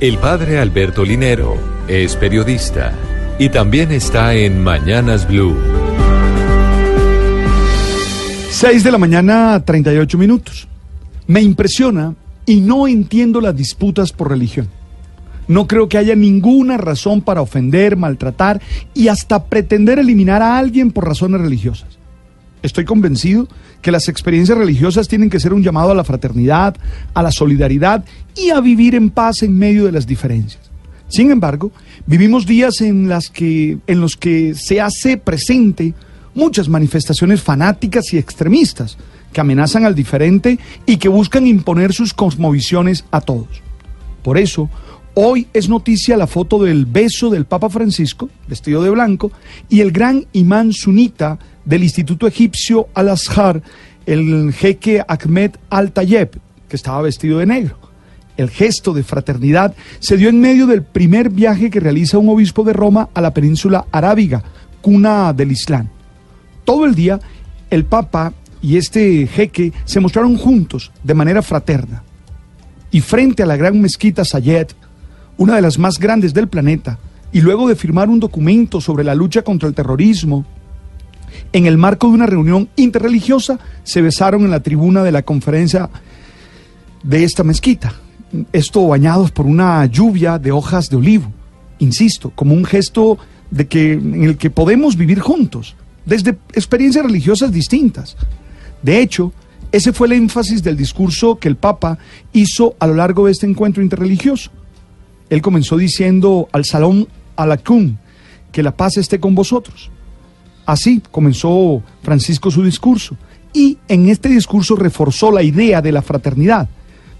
El padre Alberto Linero es periodista y también está en Mañanas Blue. 6 de la mañana, 38 minutos. Me impresiona y no entiendo las disputas por religión. No creo que haya ninguna razón para ofender, maltratar y hasta pretender eliminar a alguien por razones religiosas. Estoy convencido que las experiencias religiosas tienen que ser un llamado a la fraternidad, a la solidaridad y a vivir en paz en medio de las diferencias. Sin embargo, vivimos días en, los que se hace presente muchas manifestaciones fanáticas y extremistas que amenazan al diferente y que buscan imponer sus cosmovisiones a todos. Por eso, hoy es noticia la foto del beso del Papa Francisco, vestido de blanco, y el gran imán sunita del Instituto Egipcio Al-Azhar, el jeque Ahmed Al-Tayeb, que estaba vestido de negro. El gesto de fraternidad se dio en medio del primer viaje que realiza un obispo de Roma a la península arábiga, cuna del Islam. Todo el día, el Papa y este jeque se mostraron juntos de manera fraterna. Y frente a la gran mezquita Sayed, una de las más grandes del planeta, y luego de firmar un documento sobre la lucha contra el terrorismo, en el marco de una reunión interreligiosa, se besaron en la tribuna de la conferencia de esta mezquita. Esto bañados por una lluvia de hojas de olivo, insisto, como un gesto de que, en el que podemos vivir juntos, desde experiencias religiosas distintas. De hecho, ese fue el énfasis del discurso que el Papa hizo a lo largo de este encuentro interreligioso. Él comenzó diciendo al Salón Alacún, que la paz esté con vosotros. Así comenzó Francisco su discurso y en este discurso reforzó la idea de la fraternidad,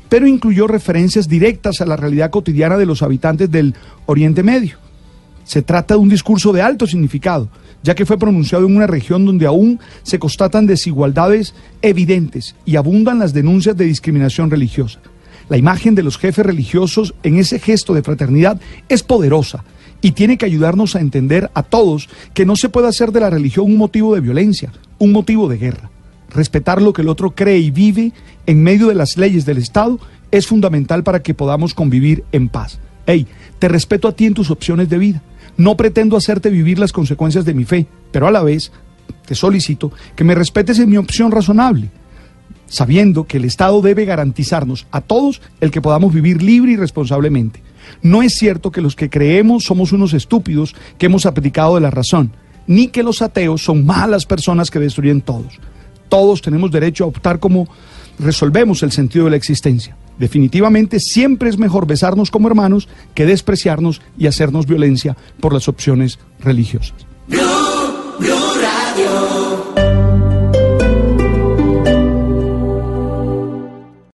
pero incluyó referencias directas a la realidad cotidiana de los habitantes del Oriente Medio. Se trata de un discurso de alto significado, ya que fue pronunciado en una región donde aún se constatan desigualdades evidentes y abundan las denuncias de discriminación religiosa. La imagen de los jefes religiosos en ese gesto de fraternidad es poderosa y tiene que ayudarnos a entender a todos que no se puede hacer de la religión un motivo de violencia, un motivo de guerra. Respetar lo que el otro cree y vive en medio de las leyes del Estado es fundamental para que podamos convivir en paz. Hey, te respeto a ti en tus opciones de vida. No pretendo hacerte vivir las consecuencias de mi fe, pero a la vez te solicito que me respetes en mi opción razonable, sabiendo que el Estado debe garantizarnos a todos el que podamos vivir libre y responsablemente. No es cierto que los que creemos somos unos estúpidos que hemos abdicado de la razón, ni que los ateos son malas personas que destruyen todos. Todos tenemos derecho a optar como resolvemos el sentido de la existencia. Definitivamente siempre es mejor besarnos como hermanos que despreciarnos y hacernos violencia por las opciones religiosas.